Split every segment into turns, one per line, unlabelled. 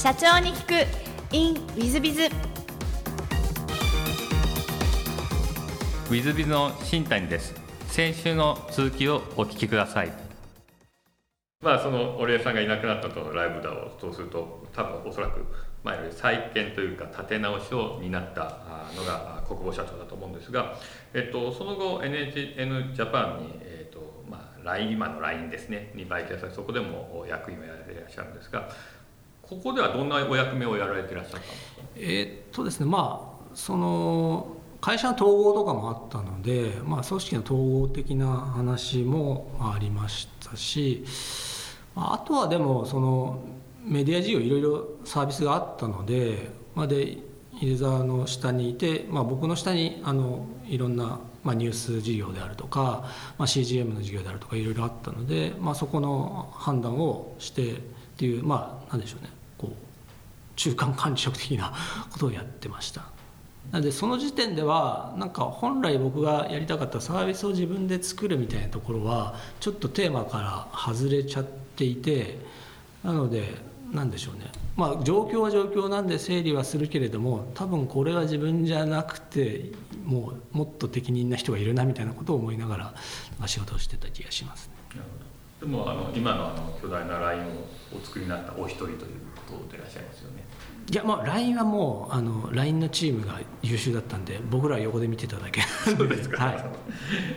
社長に聞く。In ウィズビズ
ウィズビズの新谷です。先週の続きをお聞きください。まあその織江さんがいなくなったとライブだをそうすると多分おそらく前より再建というか立て直しを担ったのが国防社長だと思うんですが、えっと、その後 NHN ジャパンに、えっとまあ、LINE 今の LINE ですね。に売却されそこでも役員をやられていらっしゃるんですがここではどんなお役目をやられていらっしゃったんですか？
えー、っとですねまあその会社の統合とかもあったので、まあ、組織の統合的な話もありましたしあとはでもそのメディア事業いろいろサービスがあったので,、まあ、で入澤の下にいて、まあ、僕の下にあのいろんな、まあ、ニュース事業であるとか、まあ、CGM の事業であるとかいろいろあったので、まあ、そこの判断をしてっていうまあなんでしょうね。中間管理職的なことをやってました。なのでその時点ではなんか本来僕がやりたかったサービスを自分で作るみたいなところはちょっとテーマから外れちゃっていてなので何でしょうね。まあ状況は状況なんで整理はするけれども多分これは自分じゃなくてもうもっと適任な人がいるなみたいなことを思いながら仕事をしてた気がしますね。
でもあの今のあの巨大なラインをお作りになったお一人ということでいらっしゃいますよね。
いやまあ LINE はもうあの LINE のチームが優秀だったんで僕らは横で見てただけ。
そうですか、はい、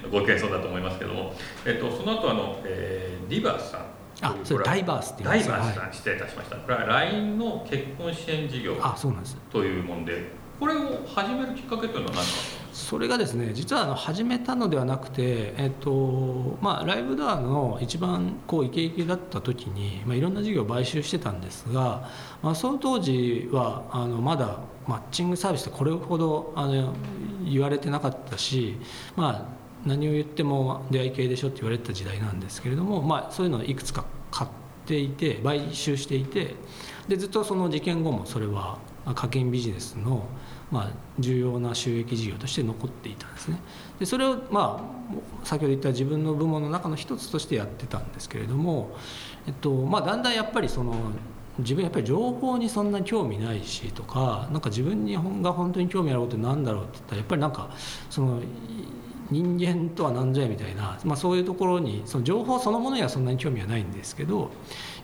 ご謙遜だと思いますけども、えっと、その後あの、えー、リバースさん。
あそれダイバースって
ダイバースさん、失礼いたしました。これは LINE の結婚支援事業
あそうなんです。
というもんでこれを始めるきっかけというのは何か
それがですね実はあの始めたのではなくて、えっとまあ、ライブドアの一番こうイケイケだった時に、まあ、いろんな事業を買収してたんですが、まあ、その当時はあのまだマッチングサービスってこれほどあの言われてなかったし、まあ、何を言っても出会い系でしょって言われてた時代なんですけれども、まあ、そういうのをいくつか買っていて買収していてでずっとその事件後もそれは課金ビジネスのまあ重要な収益事業として残っていたんですね。でそれをまあ先ほど言った自分の部門の中の一つとしてやってたんですけれども、えっとまあ、だんだんやっぱりその自分やっぱり情報にそんなに興味ないしとかなんか自分にが本当に興味あることなんだろうって言ったらやっぱりなんかその人間とは何ぞやみたいな、まあ、そういうところにその情報そのものにはそんなに興味はないんですけど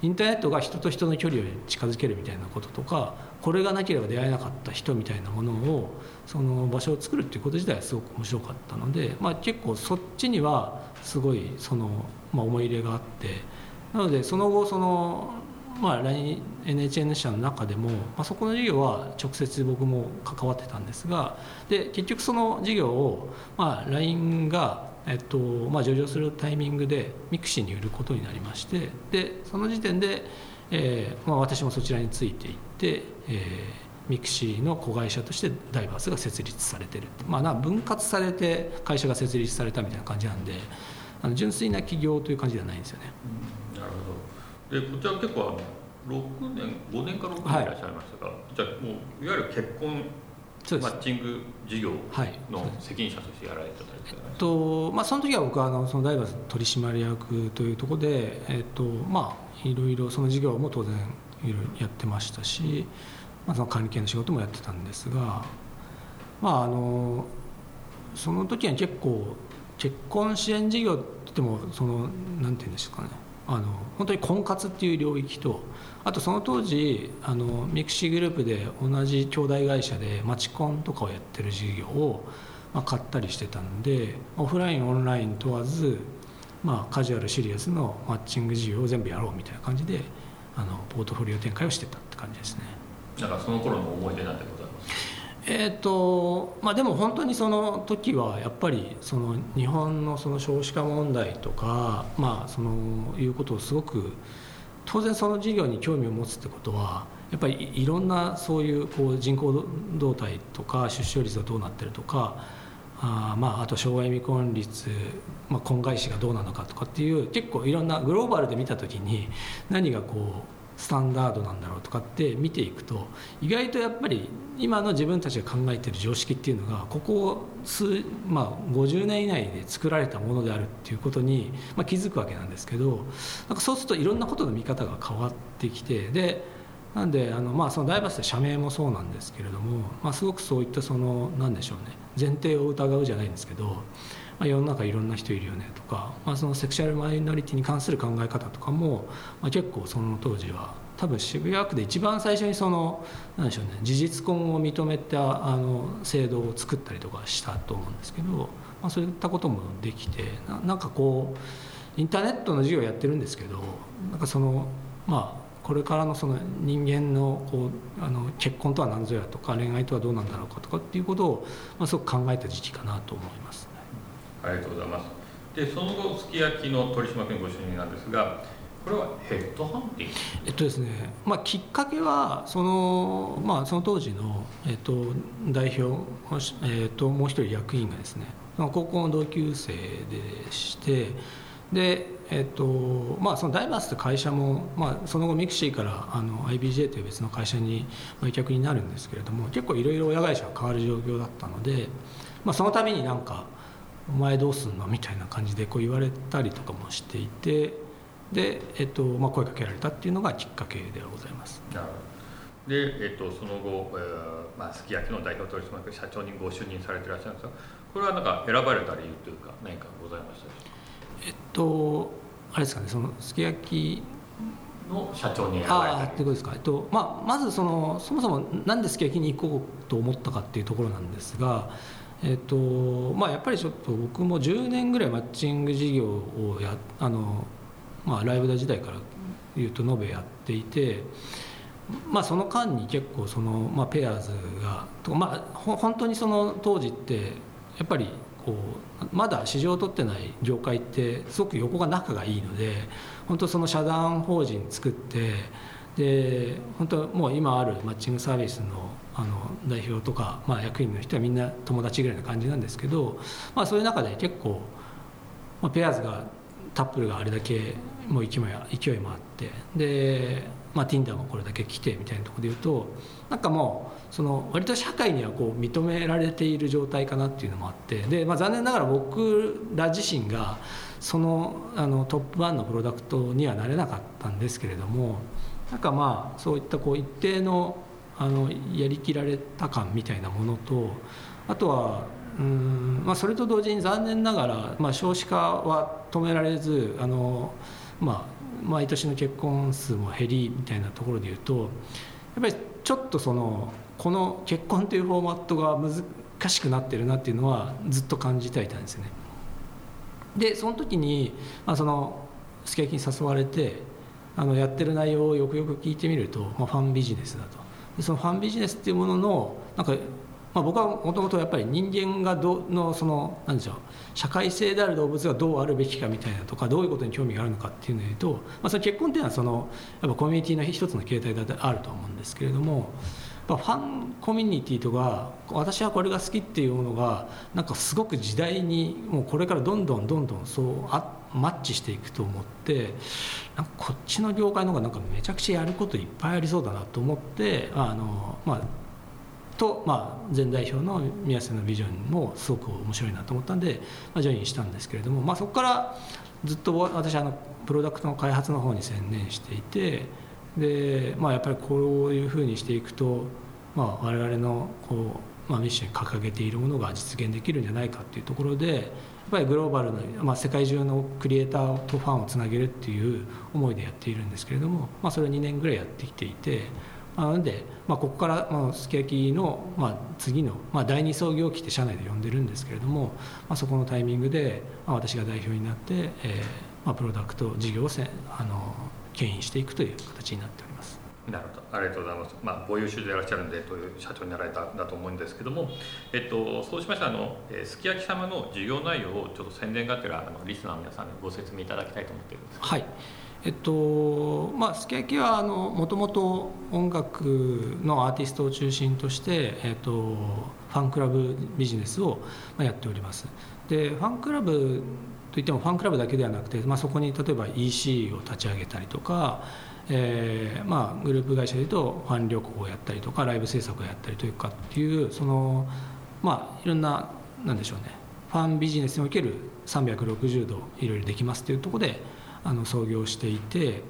インターネットが人と人の距離を近づけるみたいなこととかこれがなければ出会えなかった人みたいなものをその場所を作るっていうこと自体はすごく面白かったので、まあ、結構そっちにはすごいその、まあ、思い入れがあってなのでその後そのまあ、NHN 社の中でも、まあ、そこの事業は直接僕も関わってたんですがで結局その事業を、まあ、LINE が、えっとまあ、上場するタイミングでミクシーに売ることになりましてでその時点で、えーまあ、私もそちらについていって、えー、ミクシーの子会社としてダイバースが設立されてる、まあ、な分割されて会社が設立されたみたいな感じなんであの純粋な起業という感じではないんですよね。
なるほど。でこちら結構あの6年5年か6年い。らっしゃいましたが、はい、じゃあもういわゆる結婚マッチング事業の責任者としてやられてたり
えっとまあ、その時は僕はあのそのダイバース取締役というところで、えっとまあ、いろいろその事業も当然いろいろやってましたし、まあ、その管理系の仕事もやってたんですが、まあ、あのその時は結構結婚支援事業って言ってもそのなんて言うんですかね。あの本当に婚活っていう領域とあとその当時あのミクシーグループで同じ兄弟会社で街コンとかをやってる事業を、まあ、買ったりしてたんでオフラインオンライン問わず、まあ、カジュアルシリアスのマッチング事業を全部やろうみたいな感じであのポートフォリオ展開をしてたって感じですね。
だからその頃の思い出なんてこと
えーとまあ、でも本当にその時はやっぱりその日本のその少子化問題とか、まあ、そのいうことをすごく当然その事業に興味を持つってことはやっぱりいろんなそういうこう人口動態とか出生率がどうなってるとかあ,、まあ、あと障害未婚率、まあ、婚外子がどうなのかとかっていう結構いろんなグローバルで見た時に何がこうスタンダードなんだろうとかって見ていくと意外とやっぱり今の自分たちが考えてる常識っていうのがここ数、まあ、50年以内で作られたものであるっていうことに、まあ、気づくわけなんですけどなんかそうするといろんなことの見方が変わってきてでなんであの、まあ、そのダイバーシティ社名もそうなんですけれども、まあ、すごくそういったその何でしょうね。前提を疑うじゃないんですけど、まあ、世の中いろんな人いるよねとか、まあ、そのセクシュアルマイノリティに関する考え方とかも、まあ、結構その当時は多分渋谷区で一番最初にその何でしょうね事実婚を認めたあの制度を作ったりとかしたと思うんですけど、まあ、そういったこともできてななんかこうインターネットの授業やってるんですけどなんかそのまあこれからのその人間のこうあの結婚とは何ぞやとか恋愛とはどうなんだろうかとかっていうことを、まあ、すごく考えた時期かなと思います、
ありがとうございます。でその後 SKIYAKI の取締役ご就任なんですがこれはヘッドハンティング？
えっとですね、まあ、きっかけはその,、まあ、その当時の、えっと、代表、えっと、もう一人役員がですね高校の同級生でしてでえっとまあ、そのダイバースって会社も、まあ、その後ミクシーからあの IBJ という別の会社に売却になるんですけれども結構いろいろ親会社が変わる状況だったので、まあ、そのためになんか「お前どうすんの?」みたいな感じでこう言われたりとかもしていてで、えっとまあ、声かけられたっていうのがきっかけではございます。
なるほどで、えっと、その後、えーまあ、すき焼きの代表取締役社長にご就任されていらっしゃるんですがこれはなんか選ばれた理由というか何かございましたでしょうか？
えっとあれですかねそのすき焼き
の社長に
あってことですか、えっとまあ、まずそのそもそもなんですき焼きに行こうと思ったかっていうところなんですが、えっとまあ、やっぱりちょっと僕も10年ぐらいマッチング事業をやあの、まあ、ライブダ時代からいうと延べやっていて。まあ、その間に結構その、まあ、ペアーズがとまあ、本当にその当時ってやっぱりこうまだ市場を取ってない業界ってすごく横が仲がいいので本当その社団法人作ってで本当もう今あるマッチングサービスのあの代表とか、まあ、役員の人はみんな友達ぐらいな感じなんですけど、まあ、そういう中で結構、まあ、ペアーズがタップルがあれだけもう勢い勢いもあってで、まあ、Tinder もこれだけ来てみたいなとこで言うとなんかもうその割と社会にはこう認められている状態かなっていうのもあってで、まあ、残念ながら僕ら自身がそのあのトップ1のプロダクトにはなれなかったんですけれどもなんかまあそういったこう一定のあのやりきられた感みたいなものとあとはうん、まあ、それと同時に残念ながら、まあ、少子化は止められずあの、まあ、毎年の結婚数も減りみたいなところでいうとやっぱりちょっとそのこの結婚というフォーマットが難しくなってるなっていうのはずっと感じていたんですね。でその時に、まあ、そのすき焼きに誘われてあのやってる内容をよくよく聞いてみると、まあ、ファンビジネスだとでそのファンビジネスっていうもののなんか、まあ、僕はもともとやっぱり人間がどのその何でしょう社会性である動物がどうあるべきかみたいなとかどういうことに興味があるのかっていうので言うと、まあ、その結婚っていうのはそのやっぱコミュニティの一つの形態であると思うんですけれども。ファンコミュニティとか私はこれが好きっていうものがなんかすごく時代にもうこれからどんどんどんどんそうあマッチしていくと思ってなんかこっちの業界の方がなんかめちゃくちゃやることいっぱいありそうだなと思ってあのまあと、まあ、前代表の宮瀬のビジョンもすごく面白いなと思ったんで、まあ、ジョインしたんですけれども、まあ、そこからずっと私あのプロダクトの開発の方に専念していてで、まあ、やっぱりこういうふうにしていくと、まあ、我々のこう、まあ、ミッションに掲げているものが実現できるんじゃないかっていうところでやっぱりグローバルな、まあ、世界中のクリエイターとファンをつなげるっていう思いでやっているんですけれども、まあ、それを2年ぐらいやってきていて。なので、まあ、ここから、まあ、すき焼きの、まあ、次の、まあ、第二創業期って社内で呼んでるんですけれども、まあ、そこのタイミングで、まあ、私が代表になって、えーまあ、プロダクト事業をせあの牽引していくという形になっております。
なるほど。ありがとうございます、まあ、ご優秀でいらっしゃるんでという社長になられたんだと思うんですけども、えっと、そうしましたあの、えー、すき焼き様の事業内容をちょっと宣伝がてらあのリスナーの皆さんにご説明いただきたいと思っているんです
はいえっとまあ、すき焼きはもともと音楽のアーティストを中心として、えっと、ファンクラブビジネスをやっております。でファンクラブといってもファンクラブだけではなくて、まあ、そこに例えば EC を立ち上げたりとか、えーまあ、グループ会社でいうとファン旅行をやったりとかライブ制作をやったりというかっていうその、まあ、いろんななんでしょうねファンビジネスにおける360度いろいろできますっていうところであの創業していて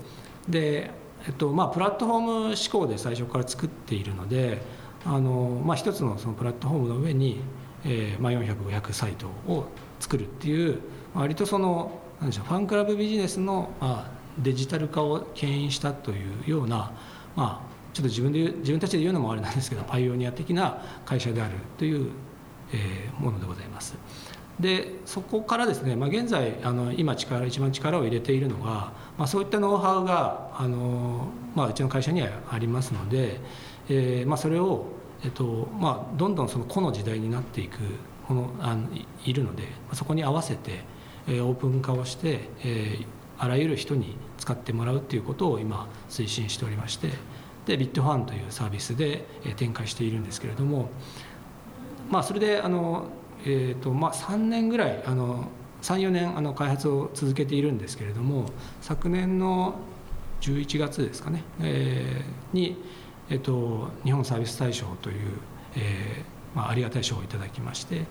でえっとまあ、プラットフォーム思考で最初から作っているのであの、まあ、一つのそのプラットフォームの上に、えーまあ、400500サイトを作るっていう割とそのなんでしょうファンクラブビジネスの、まあ、デジタル化を牽引したというような、まあ、ちょっと自分で自分たちで言うのもあれなんですけどパイオニア的な会社であるという、えー、ものでございます。でそこからですね、まあ、現在あの今力一番力を入れているのが、まあ、そういったノウハウがあの、まあ、うちの会社にはありますので、えーまあ、それを、えっとまあ、どんどんその個の時代になっていくこのあのいるのでそこに合わせて、えー、オープン化をして、えー、あらゆる人に使ってもらうということを今推進しておりましてでビットファンというサービスで展開しているんですけれども、まあ、それであのえーとまあ、3年ぐらいあの34年あの開発を続けているんですけれども昨年の11月ですかね、えー、に、えーと、日本サービス大賞という、えーまあ、ありがたい賞をいただきまして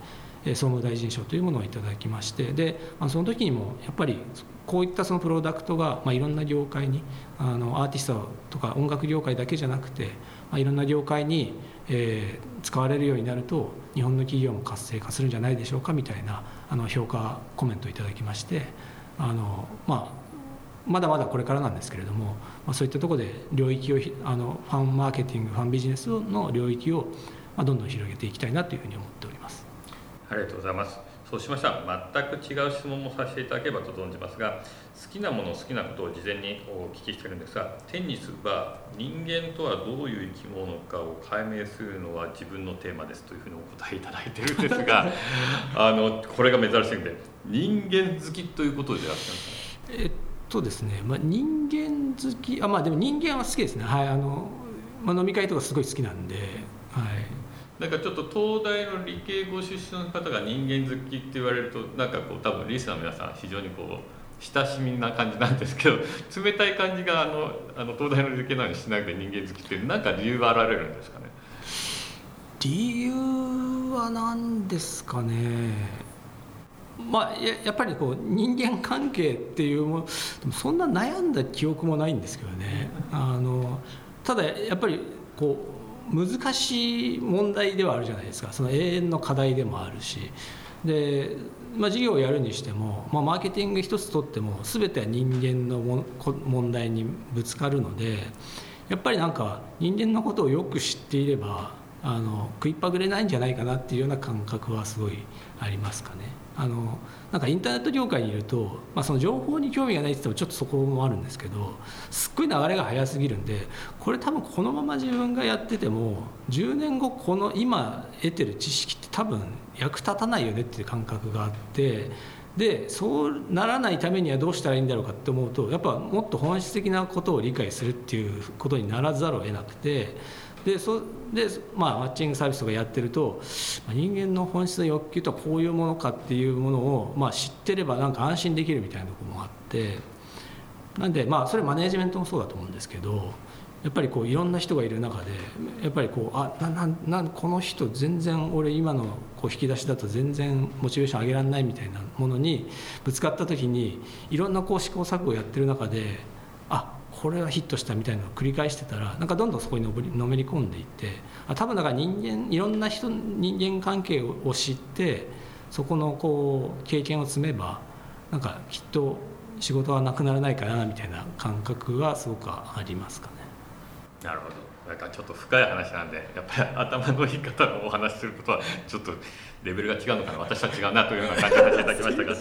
総務大臣賞というものをいただきましてで、まあ、その時にもやっぱりこういったそのプロダクトが、まあ、いろんな業界にあのアーティストとか音楽業界だけじゃなくて、まあ、いろんな業界に、えー、使われるようになると日本の企業も活性化するんじゃないでしょうかみたいなあの評価コメントをいただきましてあの、まあ、まだまだこれからなんですけれども、まあ、そういったところで領域をあのファンマーケティングファンビジネスの領域を、どんどん広げていきたいなというふうに思っております。
ありがとうございますそうしました。ら全く違う質問もさせていただければと存じますが好きなもの好きなことを事前にお聞きしてるんですがテニスは人間とはどういう生き物かを解明するのは自分のテーマですというふうにお答えいただいてるんですが あのこれが珍しいんで人間好きということでいらっしゃるんです
か、ね、えっとですね、まあ、人間好きあまあでも人間は好きですね。はいあの、まあ、飲み会とかすごい好きなんではい
なんかちょっと東大の理系ご出身の方が人間好きって言われるとなんかこう多分リスナーの皆さん非常にこう親しみな感じなんですけど冷たい感じがあのあの東大の理系なのにしなくて人間好きって何か理由があられるんですかね？
理由は何ですかね？まあ、ややっぱりこう人間関係っていうもそんな悩んだ記憶もないんですけどね。あのただやっぱりこう難しい問題ではあるじゃないですかその永遠の課題でもあるしで、まあ、事業をやるにしても、まあ、マーケティング一つとっても全ては人間の問題にぶつかるのでやっぱりなんか人間のことをよく知っていればあの食いっぱぐれないんじゃないかなっていうような感覚はすごいありますかね。あのなんかインターネット業界にいると、まあ、その情報に興味がないって言ってもちょっとそこもあるんですけどすっごい流れが速すぎるんでこれ多分このまま自分がやってても10年後この今得てる知識って多分役立たないよねっていう感覚があってでそうならないためにはどうしたらいいんだろうかって思うとやっぱもっと本質的なことを理解するっていうことにならざるを得なくて。でそで、まあ、マッチングサービスとかやってると、まあ、人間の本質の欲求とはこういうものかっていうものを、まあ、知ってればなんか安心できるみたいなとこもあってなんでまあそれマネージメントもそうだと思うんですけどやっぱりこういろんな人がいる中でやっぱりこうあなななこの人全然俺今のこう引き出しだと全然モチベーション上げられないみたいなものにぶつかった時にいろんなこう試行錯誤をやってる中であこれはヒットしたみたいなのを繰り返してたらなんかどんどんそこにのめり込んでいってあ多分だから人間いろんな人人間関係を知ってそこのこう経験を積めばなんかきっと仕事はなくならないかなみたいな感覚はすごくありますかね。
なるほどなんかちょっと深い話なんでやっぱり頭のいい方のお話することはちょっとレベルが違うのかな私は違うなというような感じがしていただきましたが。い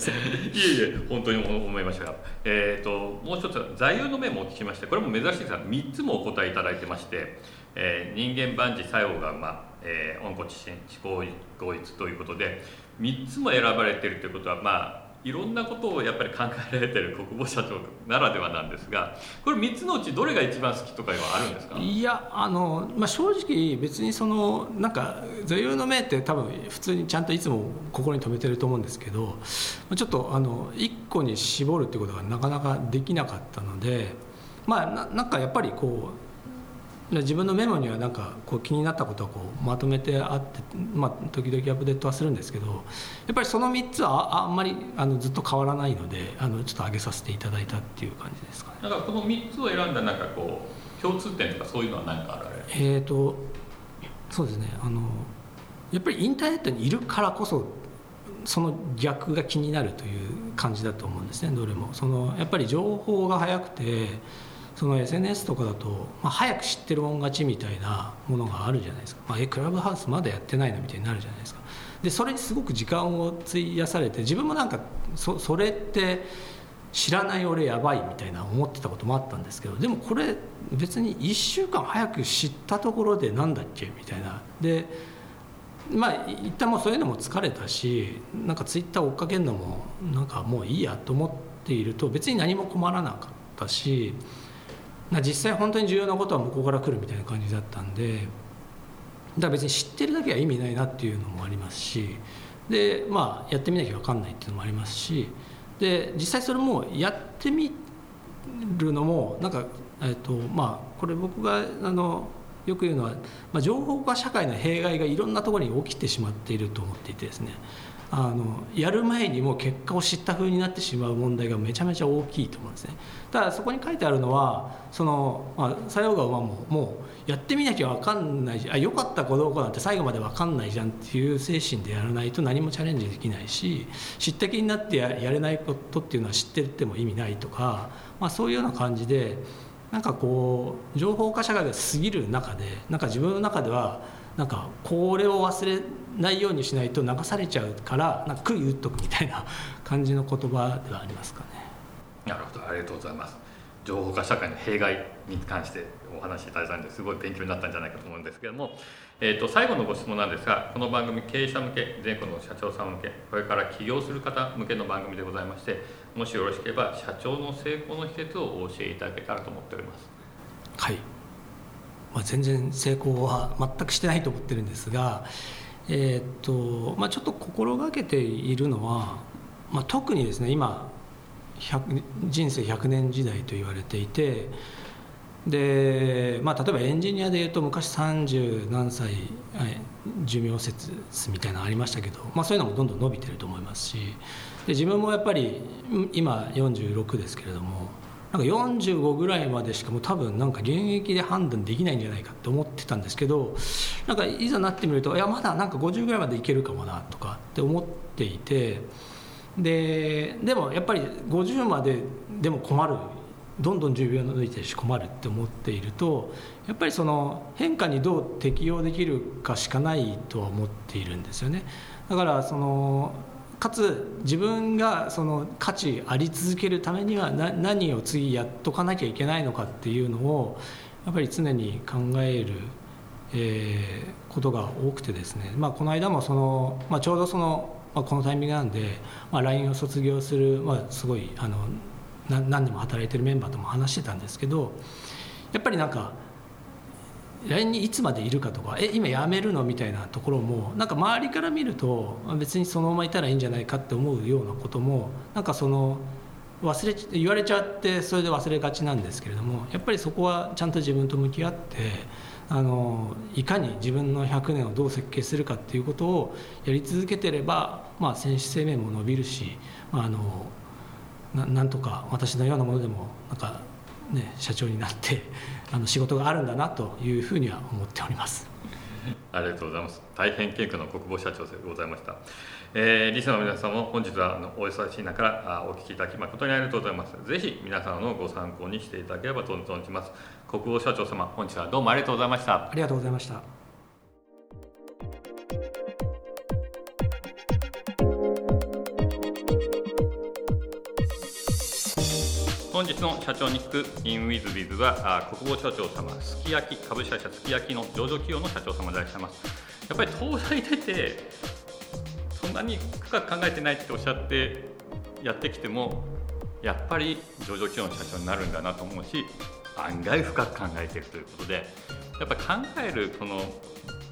えいえ本当に思いましたが、えーと、もう一つ座右の銘もお聞きましてこれも珍しいですが3つもお答えいただいてまして、えー、人間万事作用がまあ、えー、温故知新思考合一ということで3つも選ばれているということはまあいろんなことをやっぱり考えられてる国防社長ならではなんですがこれ3つのうちどれが一番好きとかはあるんですか？
いやあの、まあ、正直別にそのなんか座右の銘って多分普通にちゃんといつも心に留めてると思うんですけどちょっとあの1個に絞るってことがなかなかできなかったのでまあななんかやっぱりこう自分のメモにはなんかこう気になったことをこうまとめてあって、まあ、時々アップデートはするんですけどやっぱりその3つはあんまりあのずっと変わらないのであのちょっと上げさせていただいたっていう感じですかね。
だからこの3つを選んだなんかこう共通点とかそういうのは何かある
えーとそうですね。あのやっぱりインターネットにいるからこそその逆が気になるという感じだと思うんですね。どれも。そのやっぱり情報が早くてその SNS とかだと、まあ、早く知ってるもん勝ちみたいなものがあるじゃないですか、まあ、えクラブハウスまだやってないのみたいになるじゃないですか。でそれにすごく時間を費やされて自分もなんかそそれって知らない俺やばいみたいな思ってたこともあったんですけどでもこれ別に1週間早く知ったところで何だっけ？みたいな。でまあ一旦もうそういうのも疲れたしなんかツイッター追っかけるのもなんかもういいやと思っていると別に何も困らなかったし実際本当に重要なことは向こうから来るみたいな感じだったんでだから別に知ってるだけは意味ないなっていうのもありますしでまあやってみなきゃ分かんないっていうのもありますしで実際それもやってみるのもなんか、えっとまあ、これ僕があのよく言うのは、まあ、情報化社会の弊害がいろんなところに起きてしまっていると思っていてですね。あのやる前にも結果を知った風になってしまう問題がめちゃめちゃ大きいと思うんですね。ただそこに書いてあるのはその、まあ、作用側はもうもうやってみなきゃ分かんないじゃあよかったかどうかなんて最後まで分かんないじゃんっていう精神でやらないと何もチャレンジできないし知った気になってやれないことっていうのは知ってても意味ないとか、まあ、そういうような感じでなんかこう情報化社会が過ぎる中でなんか自分の中ではなんかこれを忘れないようにしないと流されちゃうからなんか悔い打っとくみたいな感じの言葉ではありますかね。
なるほどありがとうございます。情報化社会の弊害に関してお話しいただいたんですごい勉強になったんじゃないかと思うんですけども、えーと、最後のご質問なんですがこの番組経営者向け全国の社長さん向けこれから起業する方向けの番組でございましてもしよろしければ社長の成功の秘訣をお教えいただけたらと思っております。
はいまあ、全然成功は全くしてないと思ってるんですが、えー、っとまあ、ちょっと心がけているのは、まあ、特にですね今人生100年時代と言われていてで、まあ、例えばエンジニアでいうと昔30何歳、寿命説みたいなのありましたけど、まあ、そういうのもどんどん伸びてると思いますしで自分もやっぱり今46ですけれどもなんか45ぐらいまでしかも多分なんか現役で判断できないんじゃないかって思ってたんですけどなんかいざなってみるといやまだなんか50ぐらいまでいけるかもなとかって思っていてででもやっぱり50まででも困るどんどん10秒抜いてるし困るって思っているとやっぱりその変化にどう適応できるかしかないとは思っているんですよね。だからそのかつ自分がその価値あり続けるためには何を次やっとかなきゃいけないのかっていうのをやっぱり常に考える、えー、ことが多くてですね、まあ、この間もその、まあ、ちょうどその、まあ、このタイミングなんで、まあ、LINE を卒業する、まあ、すごいあの何年も働いてるメンバーとも話してたんですけどやっぱりなんか LINE にいつまでいるかとかえ今辞めるの？みたいなところもなんか周りから見ると別にそのままいたらいいんじゃないかって思うようなこともなんかその忘れ言われちゃってそれで忘れがちなんですけれどもやっぱりそこはちゃんと自分と向き合ってあのいかに自分の100年をどう設計するかっていうことをやり続けてれば、まあ、選手生命も伸びるし、まあ、あのななんとか私のようなものでもなんかね、社長になってあの仕事があるんだなというふうには思っております。
ありがとうございます。大変謙虚な国防社長でございました。えー、リスナーの皆さんも本日はあのお忙しい中からお聞きいただき誠にありがとうございます。ぜひ皆さんのご参考にしていただければと存じます。国防社長様、本日はどうもありがとうございました。
ありがとうございました。
本日の社長に聞く in with w i t は国防社長様すき焼き株式会社すき焼きの上場企業の社長様でいらっしゃいます。やっぱり東大出てそんなに深く考えてないっておっしゃってやってきてもやっぱり上場企業の社長になるんだなと思うし案外深く考えてるということでやっぱ考えるこの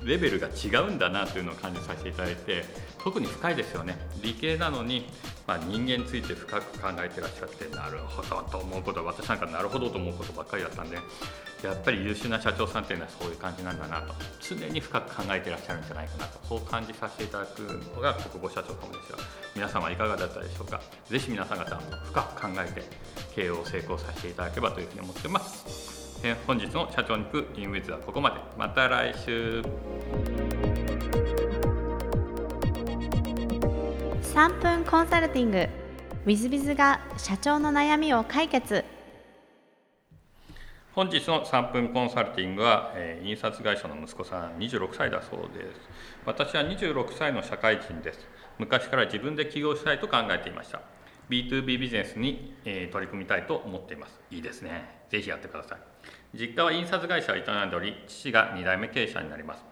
レベルが違うんだなというのを感じさせていただいて特に深いですよね。理系なのにまあ、人間について深く考えてらっしゃってなるほどと思うことは私なんかなるほどと思うことばっかりだったんでやっぱり優秀な社長さんっていうのはそういう感じなんだなと常に深く考えてらっしゃるんじゃないかなとそう感じさせていただくのが国母社長かもですが皆様いかがだったでしょうか。ぜひ皆さん方も深く考えて経営を成功させていただければというふうに思ってます。本日の社長に行くインウィズはここまで。また来週。
3分コンサルティング。w i z b i z が社長の悩みを解決。
本日の3分コンサルティングは、えー、印刷会社の息子さん26歳だそうです。私は26歳の社会人です。昔から自分で起業したいと考えていました。B2B ビジネスに、えー、取り組みたいと思っています。いいですね。ぜひやってください。実家は印刷会社を営んでおり父が2代目経営者になります。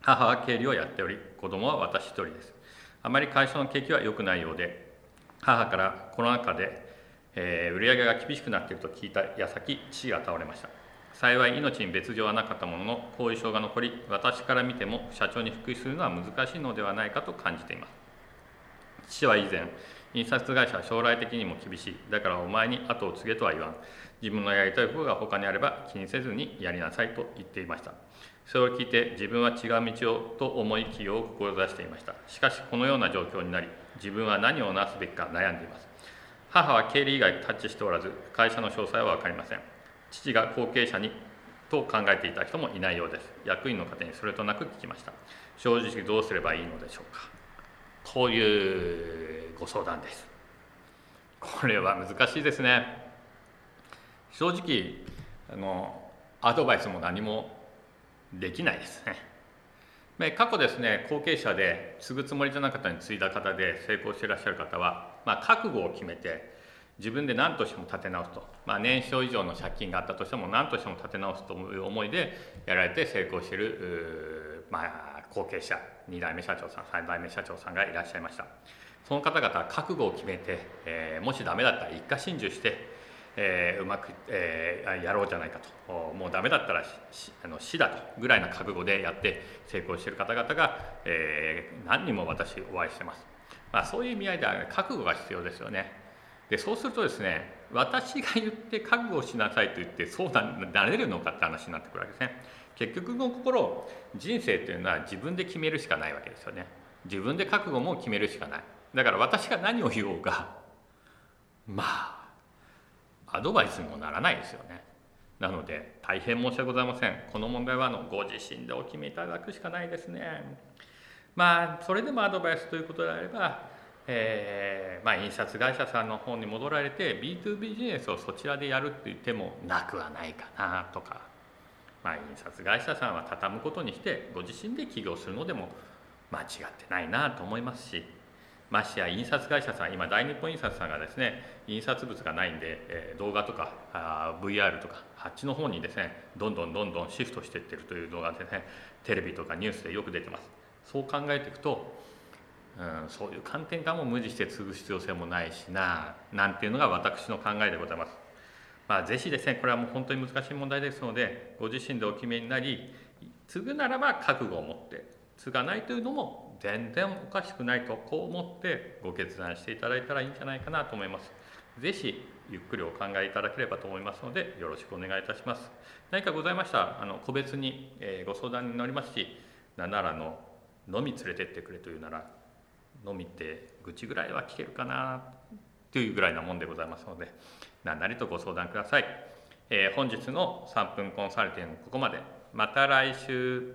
母は経理をやっており子供は私一人です。あまり会社の景気は良くないようで母からコロナ禍で、えー、売上が厳しくなっていると聞いた矢先父が倒れました。幸い命に別状はなかったものの後遺症が残り私から見ても社長に復帰するのは難しいのではないかと感じています。父は以前印刷会社は将来的にも厳しい。だからお前に後を継げとは言わん。自分のやりたいことが他にあれば気にせずにやりなさいと言っていました。それを聞いて自分は違う道をと思い起業を志していました。しかしこのような状況になり自分は何をなすべきか悩んでいます。母は経理以外タッチしておらず会社の詳細は分かりません。父が後継者にと考えていた人もいないようです。役員の方にそれとなく聞きました。正直どうすればいいのでしょうか。こういうご相談です。これは難しいですね。正直あのアドバイスも何もできないですねで。過去ですね後継者で継ぐつもりじゃなかったに継いだ方で成功していらっしゃる方は、まあ、覚悟を決めて自分で何としても立て直すと、まあ、年少以上の借金があったとしても何としても立て直すという思いでやられて成功している、まあ、後継者2代目社長さん3代目社長さんがいらっしゃいましたその方々は覚悟を決めて、えー、もしダメだったら一家心中してえー、うまく、えー、やろうじゃないかと。もうダメだったらあの死だとぐらいな覚悟でやって成功している方々が、えー、何人も私お会いしてます、まあ、そういう意味合いでは、ね、覚悟が必要ですよね。でそうするとですね私が言って覚悟しなさいと言ってそうなれるのかって話になってくるわけですね。結局のところ人生っていうのは自分で決めるしかないわけですよね。自分で覚悟も決めるしかない。だから私が何を言おうがまあアドバイスにもならないですよね。なので大変申し訳ございません。この問題はあのご自身でお決めいただくしかないですね。まあそれでもアドバイスということであれば、えー、まあ、印刷会社さんの方に戻られて B2 ビジネスをそちらでやるって言ってもなくはないかなとか、まあ、印刷会社さんは畳むことにしてご自身で起業するのでも間違ってないなと思いますしましてや印刷会社さん今大日本印刷さんがですね印刷物がないんで、え、動画とかあ VR とかあっちの方にですねどんどんどんどんシフトしていってるという動画でねテレビとかニュースでよく出てますそう考えていくと、うん、そういう観点からも無理して継ぐ必要性もないしななんていうのが私の考えでございます。まあ、ぜひですねこれはもう本当に難しい問題ですのでご自身でお決めになり継ぐならば覚悟を持って継がないというのも全然おかしくないとこう思ってご決断していただいたらいいんじゃないかなと思います。ぜひゆっくりお考えいただければと思いますのでよろしくお願いいたします。何かございましたらあの個別に、えご相談に乗りますしなんならの飲み連れてってくれというなら飲みって愚痴ぐらいは聞けるかなというぐらいなもんでございますので何なりとご相談ください。えー、本日の3分コンサルティングここまでまた来週